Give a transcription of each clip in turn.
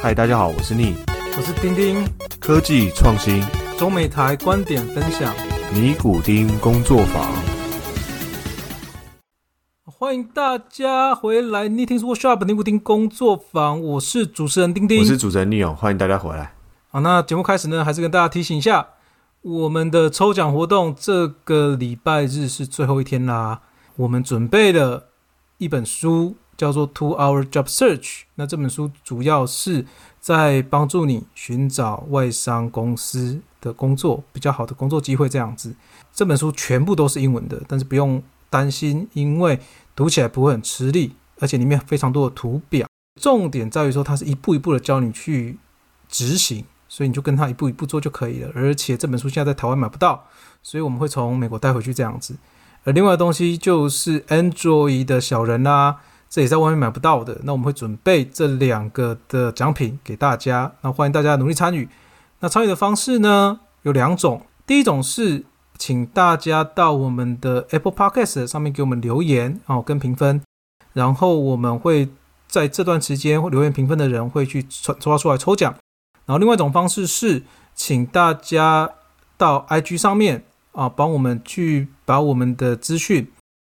嗨，大家好，我是逆我是丁丁，科技创新。中美台观点分享，尼古丁工作坊。欢迎大家回来。Knitting Workshop 尼古丁工作坊，我是主持人丁丁，我是主持人 Neil，欢迎大家回来。好，那节目开始呢，还是跟大家提醒一下，我们的抽奖活动这个礼拜日是最后一天啦。我们准备了一本书，叫做《Two Hour Job Search》。那这本书主要是在帮助你寻找外商公司的工作，比较好的工作机会这样子。这本书全部都是英文的，但是不用担心，因为读起来不会很吃力，而且里面非常多的图表。重点在于说，它是一步一步的教你去执行，所以你就跟他一步一步做就可以了。而且这本书现在在台湾买不到，所以我们会从美国带回去这样子。而另外的东西就是 Android 的小人啦、这也在外面买不到的。那我们会准备这两个的奖品给大家，那欢迎大家努力参与。那参与的方式呢有两种，第一种是请大家到我们的 Apple Podcast 上面给我们留言哦，跟评分，然后我们会在这段时间留言评分的人会去抽抓出来抽奖。然后另外一种方式是请大家到 IG 上面啊，帮我们去把我们的资讯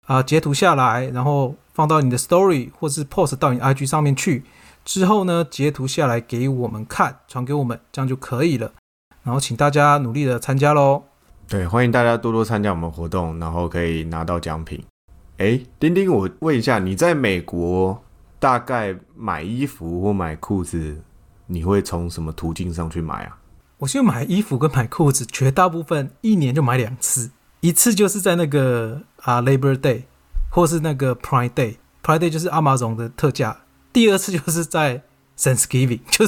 啊截图下来，然后放到你的 Story 或是 Post 到你 IG 上面去。之后呢，截图下来给我们看，传给我们，这样就可以了。然后请大家努力的参加喽。对，欢迎大家多多参加我们活动，然后可以拿到奖品。哎，丁丁，我问一下，你在美国大概买衣服或买裤子，你会从什么途径上去买啊？我现在买衣服跟买裤子，绝大部分一年就买两次，一次就是在那个啊 Labor Day，或是那个 Prime Day。Prime Day 就是 Amazon 的特价，第二次就是在 Thanksgiving，就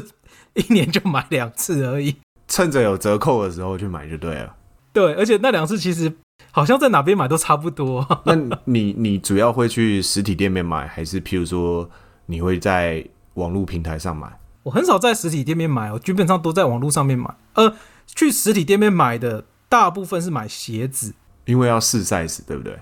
一年就买两次而已。趁着有折扣的时候去买就对了。对，而且那两次其实好像在哪边买都差不多。那你你主要会去实体店面买，还是譬如说你会在网络平台上买？我很少在实体店面买，我基本上都在网络上面买。呃，去实体店面买的大部分是买鞋子，因为要试 size，对不对？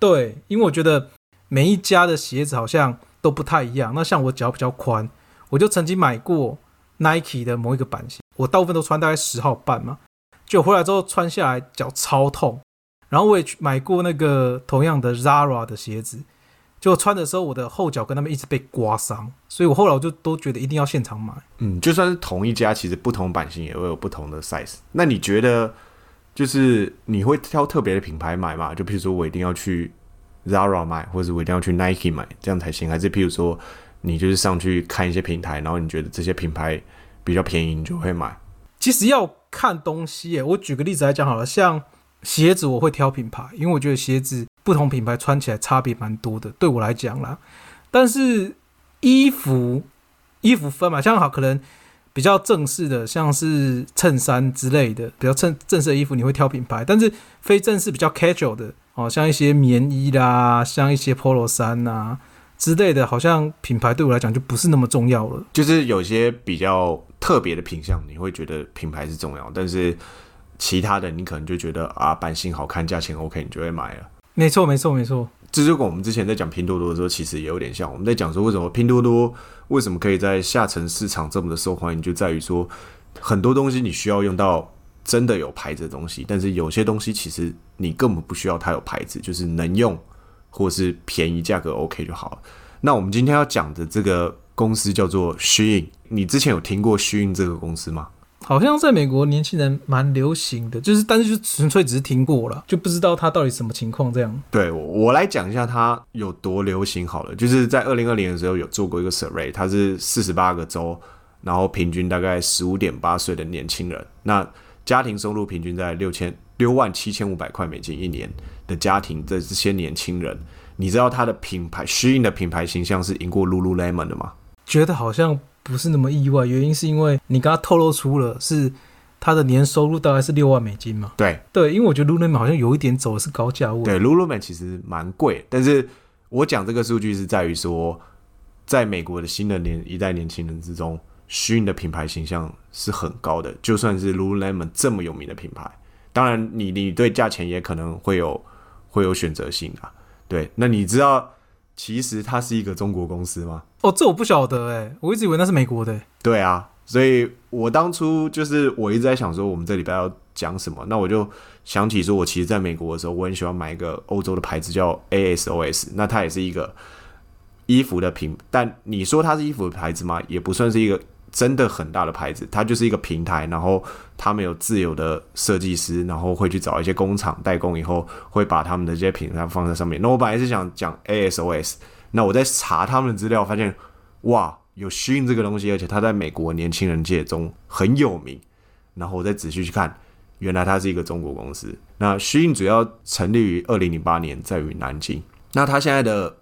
对，因为我觉得每一家的鞋子好像都不太一样。那像我脚比较宽，我就曾经买过 Nike 的某一个版型，我大部分都穿大概十号半嘛，就回来之后穿下来脚超痛。然后我也去买过那个同样的 Zara 的鞋子，就穿的时候我的后脚跟他们一直被刮伤，所以我后来我就都觉得一定要现场买。嗯，就算是同一家，其实不同版型也会有不同的 size。那你觉得，就是你会挑特别的品牌买吗？就譬如说我一定要去 Zara 买，或者我一定要去 Nike 买，这样才行？还是譬如说你就是上去看一些平台，然后你觉得这些品牌比较便宜，你就会买？其实要看东西耶，我举个例子来讲好了，像鞋子我会挑品牌，因为我觉得鞋子不同品牌穿起来差别蛮多的，对我来讲啦。但是衣服衣服分嘛，像好可能比较正式的，像是衬衫之类的，比较正正式的衣服你会挑品牌，但是非正式比较 casual 的哦，像一些棉衣啦，像一些 polo 衫呐之类的，好像品牌对我来讲就不是那么重要了。就是有些比较特别的品相，你会觉得品牌是重要，但是其他的你可能就觉得啊版型好看，价钱 OK，你就会买了。没错，没错，没错。这就跟我们之前在讲拼多多的时候，其实也有点像。我们在讲说为什么拼多多为什么可以在下沉市场这么的受欢迎，就在于说很多东西你需要用到真的有牌子的东西，但是有些东西其实你根本不需要它有牌子，就是能用或是便宜价格 OK 就好了。那我们今天要讲的这个公司叫做 Shein，你之前有听过 Shein 这个公司吗？好像在美国年轻人蛮流行的，就是但是就纯粹只是听过了，就不知道它到底什么情况这样。对我我来讲一下它有多流行好了，就是在二零二零的时候有做过一个 survey，它是四十八个州，然后平均大概十五点八岁的年轻人，那家庭收入平均在六千六万七千五百块美金一年的家庭的这些年轻人，你知道它的品牌 Shein 的品牌形象是赢过 Lululemon 的吗？觉得好像不是那么意外，原因是因为你刚刚透露出了是他的年收入大概是六万美金嘛？对对，因为我觉得 Lululemon 好像有一点走的是高价位。对，Lululemon 其实蛮贵，但是我讲这个数据是在于说，在美国的新的年一代年轻人之中，Shein 的品牌形象是很高的，就算是 Lululemon 这么有名的品牌，当然你你对价钱也可能会有会有选择性啊。对，那你知道其实它是一个中国公司吗？哦，这我不晓得哎，我一直以为那是美国的。对啊，所以我当初就是我一直在想说，我们这礼拜要讲什么，那我就想起说，我其实在美国的时候，我很喜欢买一个欧洲的牌子叫 ASOS，那它也是一个衣服的品，但你说它是衣服的牌子吗？也不算是一个。真的很大的牌子，它就是一个平台，然后他们有自有的设计师，然后会去找一些工厂代工，以后会把他们的这些品牌放在上面。那我本来是想讲 ASOS，那我在查他们的资料，发现哇，有 SHIN 这个东西，而且它在美国年轻人界中很有名。然后我再仔细去看，原来它是一个中国公司。那 SHIN 主要成立于二零零八年，在于南京。那它现在的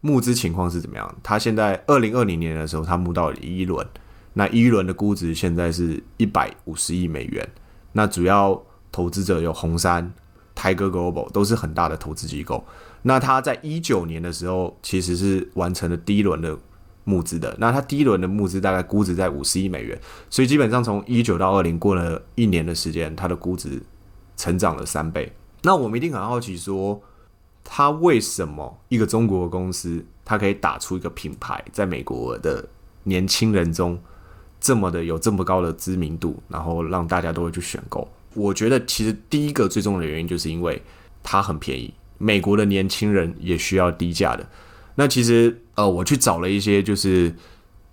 募资情况是怎么样？它现在二零二零年的时候，它募到了一轮。那一轮的估值现在是一百五十亿美元。那主要投资者有红杉、泰戈 Global，都是很大的投资机构。那他在一九年的时候，其实是完成了第一轮的募资的。那他第一轮的募资大概估值在五十亿美元，所以基本上从一九到二零过了一年的时间，它的估值成长了三倍。那我们一定很好奇，说他为什么一个中国公司，它可以打出一个品牌，在美国的年轻人中？这么的有这么高的知名度，然后让大家都会去选购。我觉得其实第一个最重要的原因就是因为它很便宜，美国的年轻人也需要低价的。那其实呃，我去找了一些就是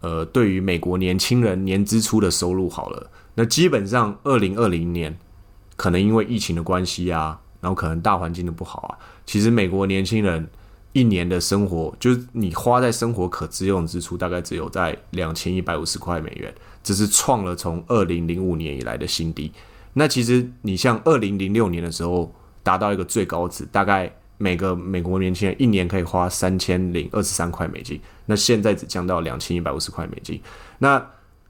呃，对于美国年轻人年支出的收入好了，那基本上二零二零年可能因为疫情的关系啊，然后可能大环境的不好啊，其实美国年轻人。一年的生活，就是你花在生活可支用支出，大概只有在两千一百五十块美元，这是创了从二零零五年以来的新低。那其实你像二零零六年的时候达到一个最高值，大概每个美国年轻人一年可以花三千零二十三块美金，那现在只降到两千一百五十块美金。那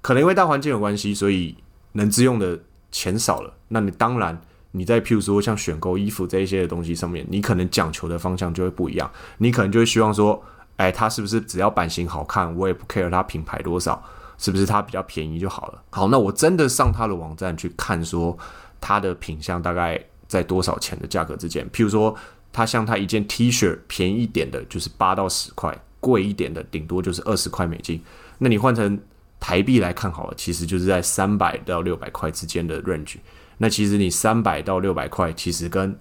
可能因为大环境有关系，所以能支用的钱少了。那你当然。你在譬如说像选购衣服这一些的东西上面，你可能讲求的方向就会不一样。你可能就会希望说，哎，它是不是只要版型好看，我也不 care 它品牌多少，是不是它比较便宜就好了？好，那我真的上它的网站去看，说它的品相大概在多少钱的价格之间。譬如说，它像它一件 T 恤，便宜一点的就是八到十块，贵一点的顶多就是二十块美金。那你换成台币来看好了，其实就是在三百到六百块之间的 range。那其实你三百到六百块，其实跟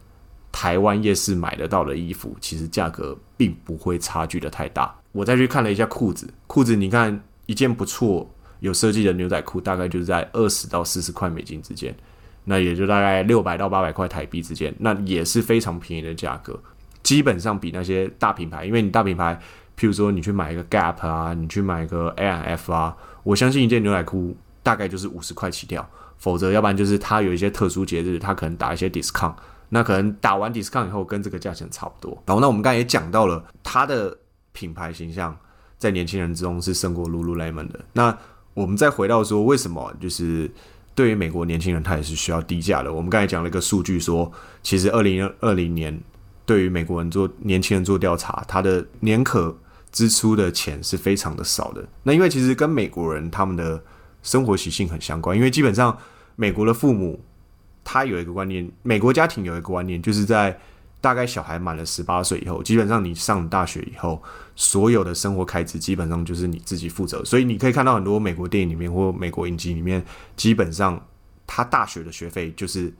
台湾夜市买得到的衣服，其实价格并不会差距的太大。我再去看了一下裤子，裤子你看一件不错有设计的牛仔裤，大概就是在二十到四十块美金之间，那也就大概六百到八百块台币之间，那也是非常便宜的价格。基本上比那些大品牌，因为你大品牌，譬如说你去买一个 Gap 啊，你去买个 A M F 啊，我相信一件牛仔裤大概就是五十块起跳。否则，要不然就是他有一些特殊节日，他可能打一些 discount，那可能打完 discount 以后，跟这个价钱差不多。然后，那我们刚才也讲到了，它的品牌形象在年轻人之中是胜过 Lululemon 的。那我们再回到说，为什么就是对于美国年轻人，他也是需要低价的？我们刚才讲了一个数据，说其实二零二零年对于美国人做年轻人做调查，他的年可支出的钱是非常的少的。那因为其实跟美国人他们的生活习性很相关，因为基本上美国的父母他有一个观念，美国家庭有一个观念，就是在大概小孩满了十八岁以后，基本上你上大学以后，所有的生活开支基本上就是你自己负责。所以你可以看到很多美国电影里面或美国影集里面，基本上他大学的学费就是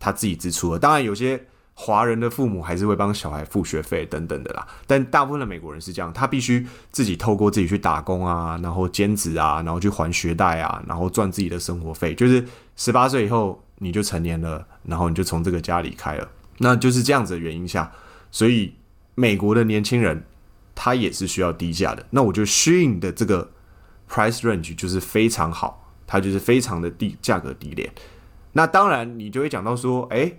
他自己支出了。当然有些。华人的父母还是会帮小孩付学费等等的啦，但大部分的美国人是这样，他必须自己透过自己去打工啊，然后兼职啊，然后去还学贷啊，然后赚自己的生活费。就是十八岁以后你就成年了，然后你就从这个家离开了，那就是这样子的原因下，所以美国的年轻人他也是需要低价的。那我觉得 Shein 的这个 price range 就是非常好，它就是非常的低价格低廉。那当然你就会讲到说，哎。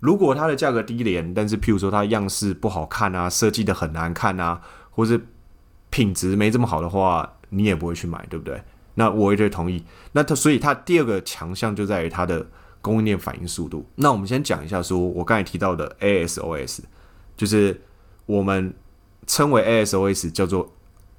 如果它的价格低廉，但是譬如说它样式不好看啊，设计的很难看啊，或是品质没这么好的话，你也不会去买，对不对？那我也会同意。那它所以它第二个强项就在于它的供应链反应速度。那我们先讲一下，说我刚才提到的 ASOS，就是我们称为 ASOS 叫做。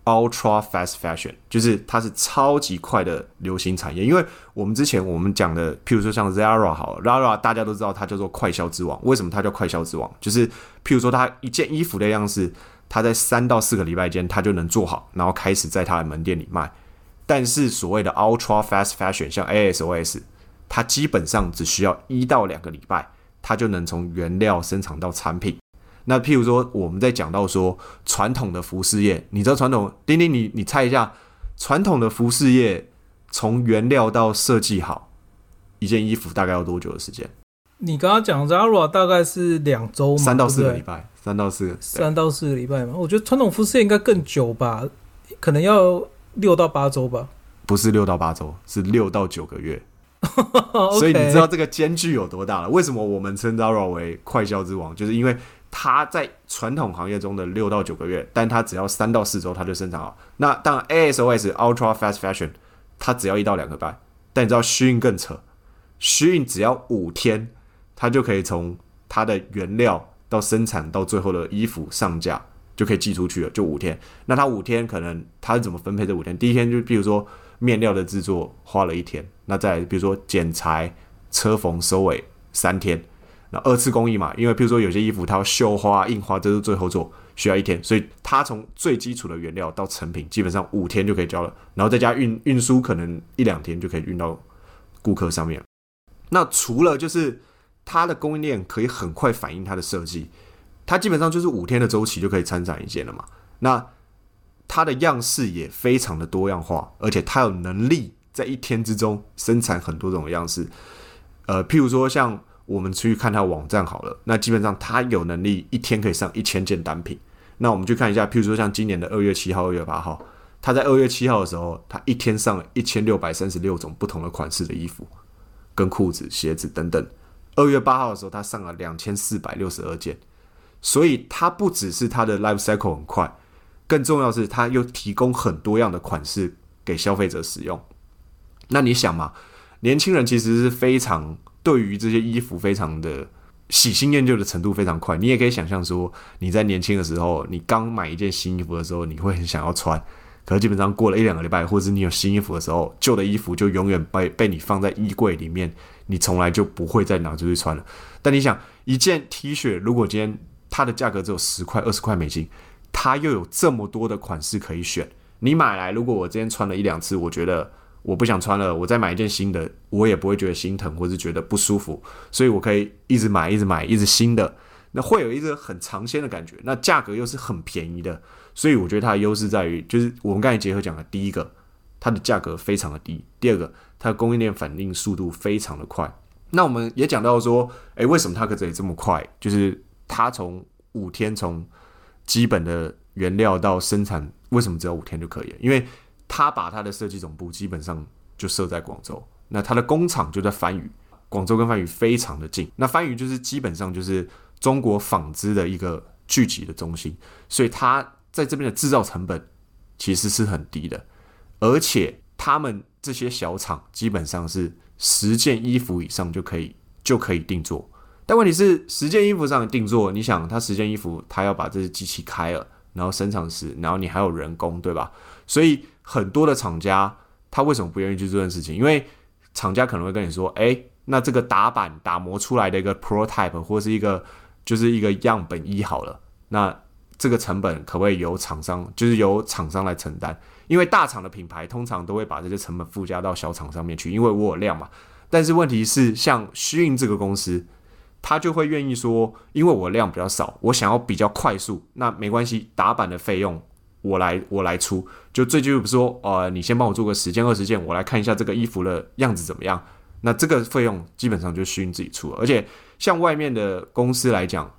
Ultra fast fashion 就是它是超级快的流行产业，因为我们之前我们讲的，譬如说像 Zara 好，Zara 大家都知道它叫做快销之王。为什么它叫快销之王？就是譬如说它一件衣服的样式，它在三到四个礼拜间，它就能做好，然后开始在它的门店里卖。但是所谓的 ultra fast fashion，像 ASOS，它基本上只需要一到两个礼拜，它就能从原料生产到产品。那譬如说，我们在讲到说传统的服饰业，你知道传统？丁丁，你你猜一下，传统的服饰业从原料到设计好一件衣服，大概要多久的时间？你刚刚讲 Zara 大概是两周嘛，三到四个礼拜，三到四三到四个礼拜嘛。我觉得传统服饰业应该更久吧，可能要六到八周吧。不是六到八周，是六到九个月。所所以你知道这个间距有多大了？为什么我们称 Zara 为快销之王？就是因为它在传统行业中的六到九个月，但它只要三到四周它就生产好。那当然 ASOS Ultra Fast Fashion 它只要一到两个礼拜，但你知道虚运更扯，虚运只要五天，它就可以从它的原料到生产到最后的衣服上架就可以寄出去了，就五天。那它五天可能它是怎么分配这五天？第一天就比如说面料的制作花了一天，那再比如说剪裁、车缝、收尾三天，那二次工艺嘛，因为比如说有些衣服它要绣花、印花，这是最后做，需要一天，所以它从最基础的原料到成品，基本上五天就可以交了，然后再加运运输，可能一两天就可以运到顾客上面。那除了就是它的供应链可以很快反映它的设计，它基本上就是五天的周期就可以参展一件了嘛。那它的样式也非常的多样化，而且它有能力在一天之中生产很多种样式。呃，譬如说像我们去看它网站好了，那基本上它有能力一天可以上一千件单品。那我们去看一下，譬如说像今年的二月七号、二月八号，它在二月七号的时候，它一天上了一千六百三十六种不同的款式的衣服，跟裤子、鞋子等等。二月八号的时候，它上了两千四百六十二件，所以它不只是它的 life cycle 很快，更重要是它又提供很多样的款式给消费者使用。那你想嘛，年轻人其实是非常对于这些衣服非常的喜新厌旧的程度非常快。你也可以想象说，你在年轻的时候，你刚买一件新衣服的时候，你会很想要穿。可是基本上过了一两个礼拜，或者是你有新衣服的时候，旧的衣服就永远被被你放在衣柜里面，你从来就不会再拿出去穿了。但你想，一件 T 恤如果今天它的价格只有十块、二十块美金，它又有这么多的款式可以选，你买来，如果我今天穿了一两次，我觉得我不想穿了，我再买一件新的，我也不会觉得心疼或是觉得不舒服，所以我可以一直买、一直买、一直新的，那会有一个很尝鲜的感觉，那价格又是很便宜的。所以我觉得它的优势在于，就是我们刚才结合讲的，第一个，它的价格非常的低；第二个，它的供应链反应速度非常的快。那我们也讲到说，诶，为什么它可以这么快？就是它从五天从基本的原料到生产，为什么只要五天就可以了？因为他把他的设计总部基本上就设在广州，那他的工厂就在番禺，广州跟番禺非常的近。那番禺就是基本上就是中国纺织的一个聚集的中心，所以他。在这边的制造成本其实是很低的，而且他们这些小厂基本上是十件衣服以上就可以就可以定做。但问题是，十件衣服上的定做，你想，他十件衣服，他要把这些机器开了，然后生产时，然后你还有人工，对吧？所以很多的厂家他为什么不愿意去做这件事情？因为厂家可能会跟你说，哎，那这个打板打磨出来的一个 prototype 或是一个就是一个样本一好了，那。这个成本可不可以由厂商，就是由厂商来承担？因为大厂的品牌通常都会把这些成本附加到小厂上面去，因为我有量嘛。但是问题是，像虚印这个公司，他就会愿意说，因为我量比较少，我想要比较快速，那没关系，打板的费用我来我来出。就最近不是说，呃，你先帮我做个十件二十件，我来看一下这个衣服的样子怎么样。那这个费用基本上就需你自己出，而且像外面的公司来讲。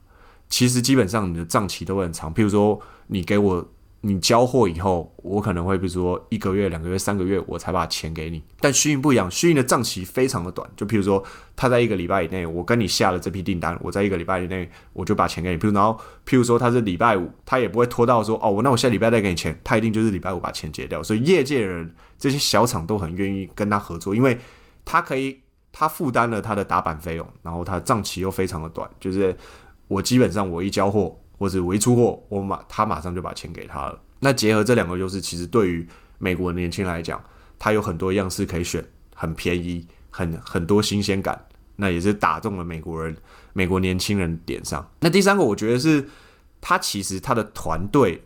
其实基本上你的账期都很长，譬如说你给我你交货以后，我可能会比如说一个月、两个月、三个月我才把钱给你。但虚运不一样，虚运的账期非常的短，就譬如说他在一个礼拜以内，我跟你下了这批订单，我在一个礼拜以内我就把钱给你。譬如然后譬如说他是礼拜五，他也不会拖到说哦，我那我下礼拜再给你钱，他一定就是礼拜五把钱结掉。所以业界人这些小厂都很愿意跟他合作，因为他可以他负担了他的打板费用，然后他账期又非常的短，就是。我基本上我一交货或者我一出货，我马他马上就把钱给他了。那结合这两个优势，其实对于美国的年轻人来讲，他有很多样式可以选，很便宜，很很多新鲜感。那也是打中了美国人、美国年轻人点上。那第三个，我觉得是它其实它的团队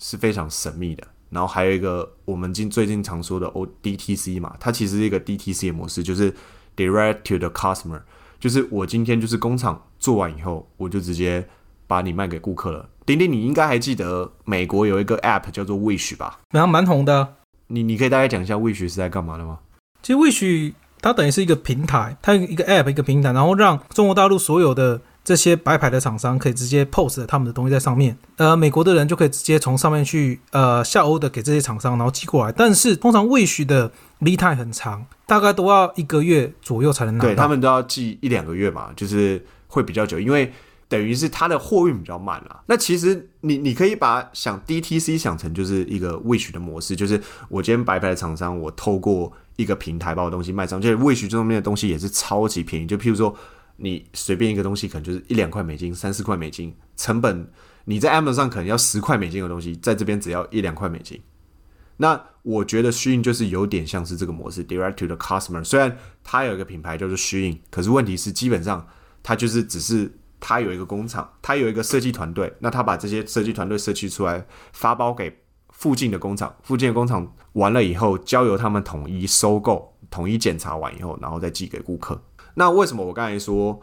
是非常神秘的。然后还有一个我们近最近常说的 O D T C 嘛，它其实是一个 D T C 模式，就是 Direct to the Customer，就是我今天就是工厂做完以后，我就直接把你卖给顾客了。丁丁，你应该还记得美国有一个 App 叫做 Wish 吧？然后蛮红的。你你可以大概讲一下 Wish 是在干嘛的吗？其实 Wish 它等于是一个平台，它一个 App 一个平台，然后让中国大陆所有的这些白牌的厂商可以直接 post 他们的东西在上面，呃，美国的人就可以直接从上面去呃下 order 给这些厂商，然后寄过来。但是通常 Wish 的 lead time 很长，大概都要一个月左右才能拿到。对他们都要寄一两个月嘛，就是会比较久，因为等于是它的货运比较慢啦。那其实你你可以把想 DTC 想成就是一个 Wish 的模式，就是我今天白牌的厂商，我透过一个平台把我东西卖上去，Wish 这方面的东西也是超级便宜，就譬如说。你随便一个东西可能就是一两块美金、三四块美金，成本你在 Amazon 上可能要十块美金的东西，在这边只要一两块美金。那我觉得虚印就是有点像是这个模式，Direct to the Customer。虽然它有一个品牌叫做虚印，可是问题是基本上它就是只是他有一个工厂，他有一个设计团队，那他把这些设计团队设计出来，发包给附近的工厂，附近的工厂完了以后，交由他们统一收购、统一检查完以后，然后再寄给顾客。那为什么我刚才说，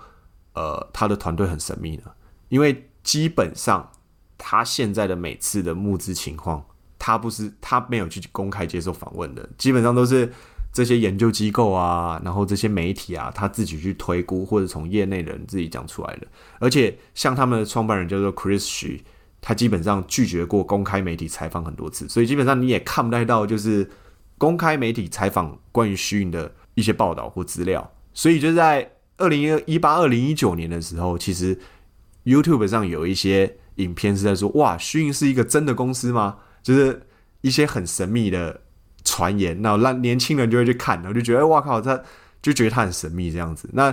呃，他的团队很神秘呢？因为基本上他现在的每次的募资情况，他不是他没有去公开接受访问的，基本上都是这些研究机构啊，然后这些媒体啊，他自己去推估或者从业内人自己讲出来的。而且像他们的创办人叫做 Chris Xu，他基本上拒绝过公开媒体采访很多次，所以基本上你也看不太到就是公开媒体采访关于虚云的一些报道或资料。所以就在二零一八、二零一九年的时候，其实 YouTube 上有一些影片是在说：“哇，虚印是一个真的公司吗？”就是一些很神秘的传言，那让年轻人就会去看，然后就觉得：“哇靠，他就觉得他很神秘这样子。”那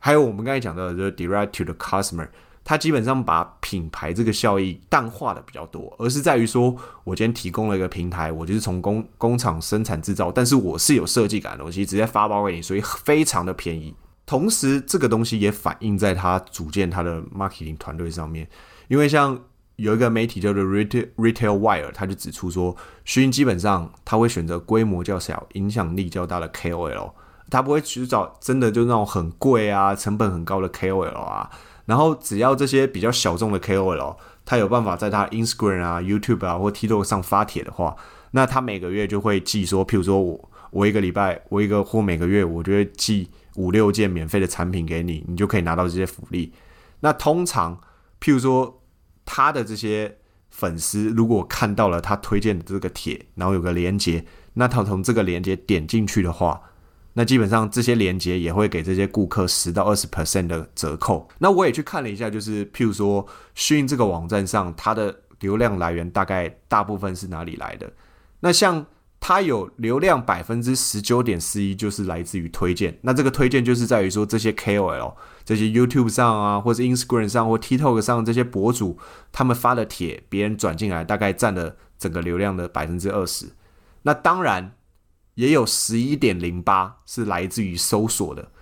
还有我们刚才讲到的，就是 Direct to the Customer。它基本上把品牌这个效益淡化的比较多，而是在于说，我今天提供了一个平台，我就是从工工厂生产制造，但是我是有设计感的东西，直接发包给你，所以非常的便宜。同时，这个东西也反映在他组建他的 marketing 团队上面，因为像有一个媒体叫做 Retail Wire，他就指出说，虚云基本上他会选择规模较小、影响力较大的 KOL，他不会去找真的就那种很贵啊、成本很高的 KOL 啊。然后只要这些比较小众的 KOL，他有办法在他 Instagram 啊、YouTube 啊或 TikTok 上发帖的话，那他每个月就会寄说，譬如说我我一个礼拜我一个或每个月我就会寄五六件免费的产品给你，你就可以拿到这些福利。那通常譬如说他的这些粉丝如果看到了他推荐的这个帖，然后有个连接，那他从这个连接点进去的话。那基本上这些连接也会给这些顾客十到二十 percent 的折扣。那我也去看了一下，就是譬如说迅这个网站上，它的流量来源大概大部分是哪里来的？那像它有流量百分之十九点四一就是来自于推荐。那这个推荐就是在于说这些 KOL、这些 YouTube 上啊，或者 Instagram 上或 TikTok 上这些博主他们发的帖，别人转进来大概占了整个流量的百分之二十。那当然。也有十一点零八是来自于搜索的，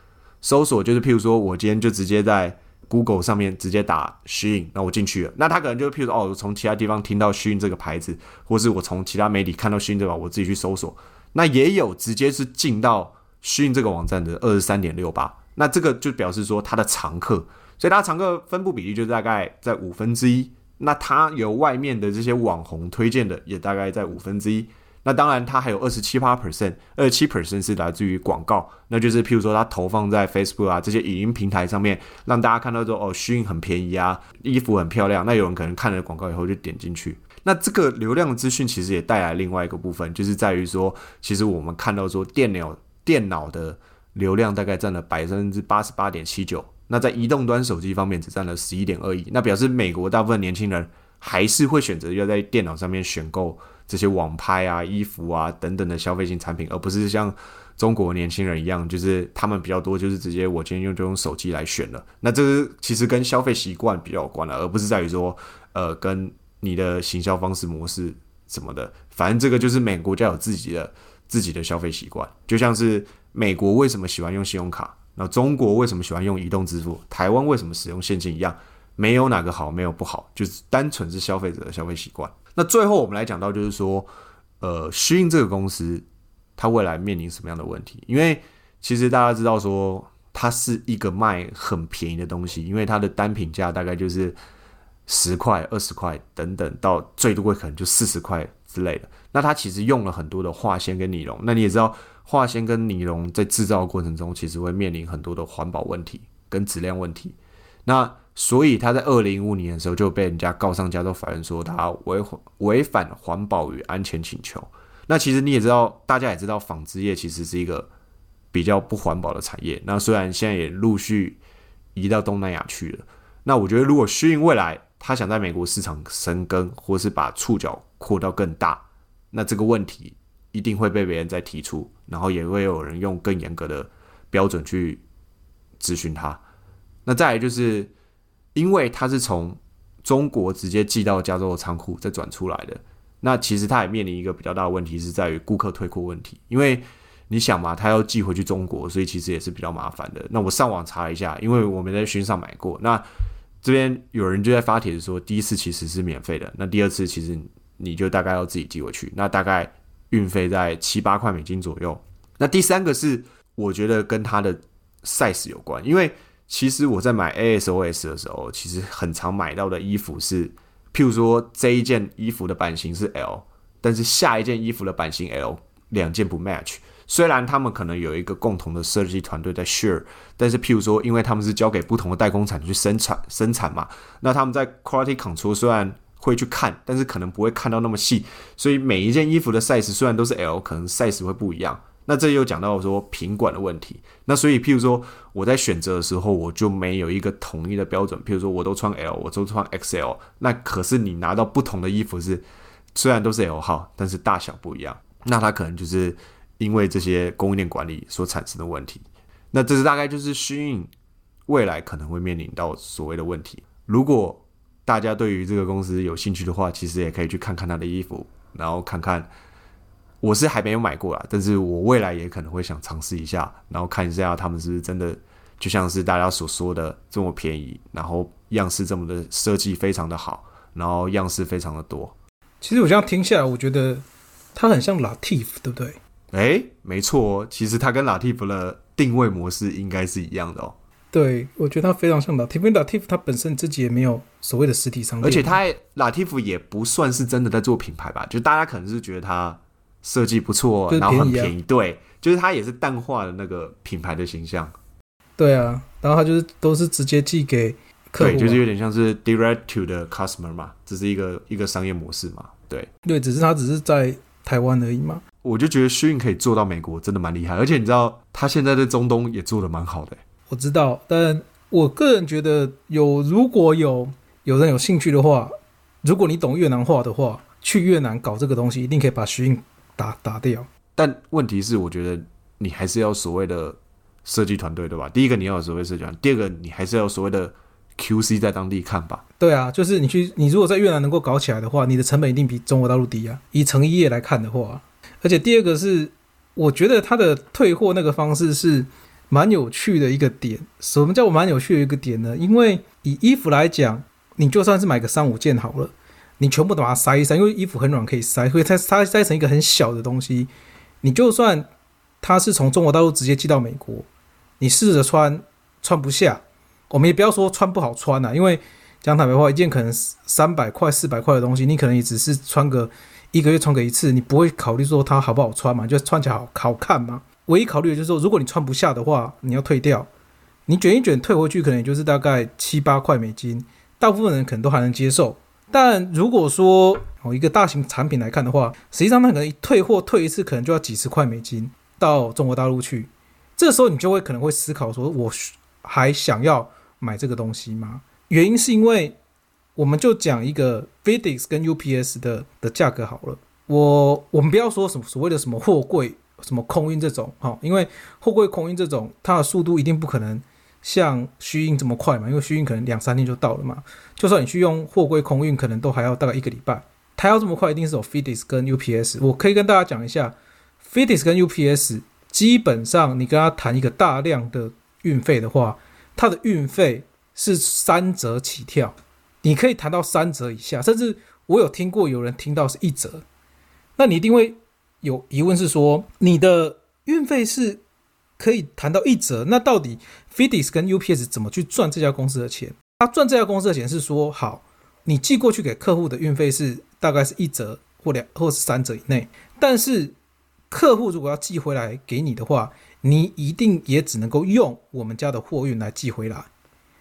搜索就是譬如说我今天就直接在 Google 上面直接打虚影，那我进去了，那他可能就譬如说哦，从其他地方听到虚影这个牌子，或是我从其他媒体看到虚影这个，我自己去搜索，那也有直接是进到虚影这个网站的二十三点六八，那这个就表示说它的常客，所以它常客分布比例就大概在五分之一，那它有外面的这些网红推荐的也大概在五分之一。那当然，它还有二十七八 percent，二十七 percent 是来自于广告，那就是譬如说它投放在 Facebook 啊这些影音平台上面，让大家看到说哦，虚印很便宜啊，衣服很漂亮。那有人可能看了广告以后就点进去。那这个流量资讯其实也带来另外一个部分，就是在于说，其实我们看到说电脑电脑的流量大概占了百分之八十八点七九，那在移动端手机方面只占了十一点二亿，那表示美国大部分年轻人还是会选择要在电脑上面选购。这些网拍啊、衣服啊等等的消费性产品，而不是像中国年轻人一样，就是他们比较多，就是直接我今天用就用手机来选了。那这个其实跟消费习惯比较有关了，而不是在于说，呃，跟你的行销方式模式什么的。反正这个就是每个国家有自己的自己的消费习惯，就像是美国为什么喜欢用信用卡，那中国为什么喜欢用移动支付，台湾为什么使用现金一样。没有哪个好，没有不好，就是单纯是消费者的消费习惯。那最后我们来讲到，就是说，呃，虚印这个公司，它未来面临什么样的问题？因为其实大家知道说，它是一个卖很便宜的东西，因为它的单品价大概就是十块、二十块等等，到最多可能就四十块之类的。那它其实用了很多的化纤跟尼龙，那你也知道，化纤跟尼龙在制造过程中，其实会面临很多的环保问题跟质量问题。那所以他在二零一五年的时候就被人家告上加州法院，说他违违反环保与安全请求。那其实你也知道，大家也知道，纺织业其实是一个比较不环保的产业。那虽然现在也陆续移到东南亚去了，那我觉得如果虚应未来他想在美国市场深耕，或是把触角扩到更大，那这个问题一定会被别人再提出，然后也会有人用更严格的标准去咨询他。那再来就是，因为它是从中国直接寄到加州的仓库再转出来的，那其实它也面临一个比较大的问题，是在于顾客退货问题。因为你想嘛，他要寄回去中国，所以其实也是比较麻烦的。那我上网查一下，因为我们在群上买过，那这边有人就在发帖子说，第一次其实是免费的，那第二次其实你就大概要自己寄回去，那大概运费在七八块美金左右。那第三个是我觉得跟它的 size 有关，因为。其实我在买 ASOS 的时候，其实很常买到的衣服是，譬如说这一件衣服的版型是 L，但是下一件衣服的版型 L 两件不 match。虽然他们可能有一个共同的设计团队在 share，但是譬如说，因为他们是交给不同的代工厂去生产生产嘛，那他们在 quality control 虽然会去看，但是可能不会看到那么细，所以每一件衣服的 size 虽然都是 L，可能 size 会不一样。那这又讲到说品管的问题，那所以譬如说我在选择的时候，我就没有一个统一的标准。譬如说我都穿 L，我都穿 XL，那可是你拿到不同的衣服是，虽然都是 L 号，但是大小不一样，那它可能就是因为这些供应链管理所产生的问题。那这是大概就是虚印未来可能会面临到所谓的问题。如果大家对于这个公司有兴趣的话，其实也可以去看看他的衣服，然后看看。我是还没有买过啦，但是我未来也可能会想尝试一下，然后看一下他们是不是真的就像是大家所说的这么便宜，然后样式这么的设计非常的好，然后样式非常的多。其实我这样听下来，我觉得它很像 Latif，对不对？哎，没错哦，其实它跟 Latif 的定位模式应该是一样的哦。对，我觉得它非常像 Latif，因为 Latif 它本身自己也没有所谓的实体商店，而且它 Latif 也不算是真的在做品牌吧，就大家可能是觉得它。设计不错，然后很便宜，对，就是它也是淡化的那个品牌的形象。对啊，然后它就是都是直接寄给客户，就是有点像是 direct to the customer 嘛，只是一个一个商业模式嘛。对，对，只是它只是在台湾而已嘛。我就觉得 Shein 可以做到美国，真的蛮厉害，而且你知道，他现在在中东也做的蛮好的。我知道，但我个人觉得，有如果有有人有兴趣的话，如果你懂越南话的话，去越南搞这个东西，一定可以把 Shein。打打掉，但问题是，我觉得你还是要所谓的设计团队，对吧？第一个你要有所谓设计团队，第二个你还是要所谓的 QC 在当地看吧。对啊，就是你去，你如果在越南能够搞起来的话，你的成本一定比中国大陆低啊。以成衣业来看的话，而且第二个是，我觉得他的退货那个方式是蛮有趣的一个点。什么叫蛮有趣的一个点呢？因为以衣服来讲，你就算是买个三五件好了。你全部都把它塞一塞，因为衣服很软，可以塞，所以它它塞成一个很小的东西。你就算它是从中国大陆直接寄到美国，你试着穿穿不下，我们也不要说穿不好穿呐，因为讲坦白话，一件可能三百块、四百块的东西，你可能也只是穿个一个月穿个一次，你不会考虑说它好不好穿嘛，就穿起来好好看嘛。唯一考虑的就是说，如果你穿不下的话，你要退掉，你卷一卷退回去，可能也就是大概七八块美金，大部分人可能都还能接受。但如果说哦一个大型产品来看的话，实际上它可能退货退一次可能就要几十块美金到中国大陆去，这时候你就会可能会思考说，我还想要买这个东西吗？原因是因为我们就讲一个 FedEx 跟 UPS 的的价格好了，我我们不要说什么所谓的什么货柜什么空运这种哈，因为货柜空运这种它的速度一定不可能。像虚运这么快嘛？因为虚运可能两三天就到了嘛。就算你去用货柜空运，可能都还要大概一个礼拜。它要这么快，一定是有 FedEx 跟 UPS。我可以跟大家讲一下，FedEx 跟 UPS 基本上你跟他谈一个大量的运费的话，它的运费是三折起跳，你可以谈到三折以下，甚至我有听过有人听到是一折。那你一定会有疑问，是说你的运费是可以谈到一折，那到底 FedEx 跟 UPS 怎么去赚这家公司的钱？他赚这家公司的钱是说，好，你寄过去给客户的运费是大概是一折或两或是三折以内，但是客户如果要寄回来给你的话，你一定也只能够用我们家的货运来寄回来，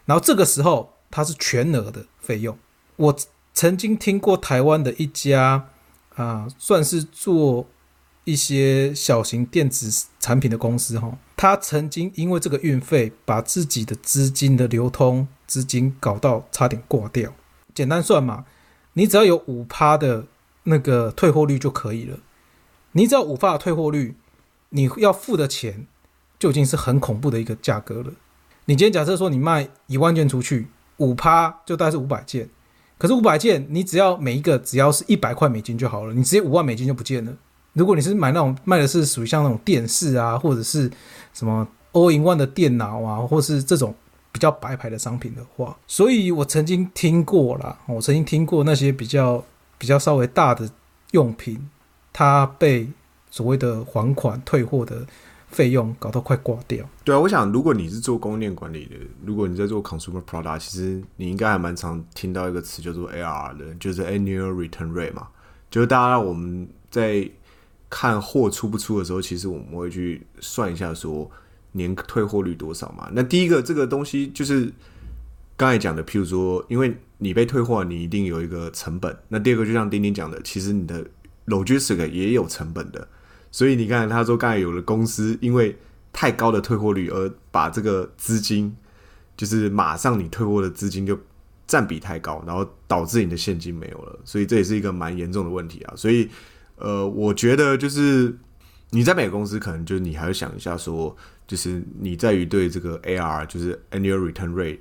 然后这个时候它是全额的费用。我曾经听过台湾的一家啊，算是做一些小型电子产品的公司哈，他曾经因为这个运费，把自己的资金的流通资金搞到差点挂掉。简单算嘛，你只要有五趴的那个退货率就可以了，你只要五趴的退货率，你要付的钱。就已经是很恐怖的一个价格了。你今天假设说你卖一万件出去，五趴就大概是五百件，可是五百件你只要每一个只要是一百块美金就好了，你直接五万美金就不见了。如果你是买那种卖的是属于像那种电视啊，或者是什么 all in one 的电脑啊，或是这种比较白牌的商品的话，所以我曾经听过啦，我曾经听过那些比较比较稍微大的用品，它被所谓的还款退货的。费用搞到快挂掉。对啊，我想如果你是做供应链管理的，如果你在做 consumer product，其实你应该还蛮常听到一个词叫做 AR 的，就是 annual return rate 嘛。就是大家我们在看货出不出的时候，其实我们会去算一下说年退货率多少嘛。那第一个这个东西就是刚才讲的，譬如说，因为你被退货，你一定有一个成本。那第二个就像丁丁讲的，其实你的 logistic 也有成本的。所以你看，他说刚才有的公司因为太高的退货率而把这个资金，就是马上你退货的资金就占比太高，然后导致你的现金没有了。所以这也是一个蛮严重的问题啊。所以呃，我觉得就是你在每个公司可能就你还要想一下，说就是你在于对这个 AR 就是 Annual Return Rate，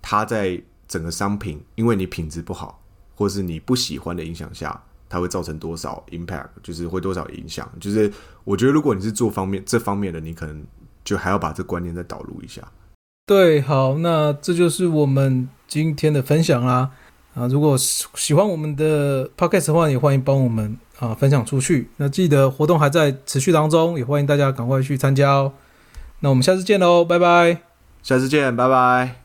它在整个商品因为你品质不好或是你不喜欢的影响下。它会造成多少 impact，就是会多少影响？就是我觉得，如果你是做方面这方面的，你可能就还要把这观念再导入一下。对，好，那这就是我们今天的分享啦。啊，如果喜欢我们的 podcast 的话，也欢迎帮我们啊分享出去。那记得活动还在持续当中，也欢迎大家赶快去参加哦。那我们下次见喽，拜拜。下次见，拜拜。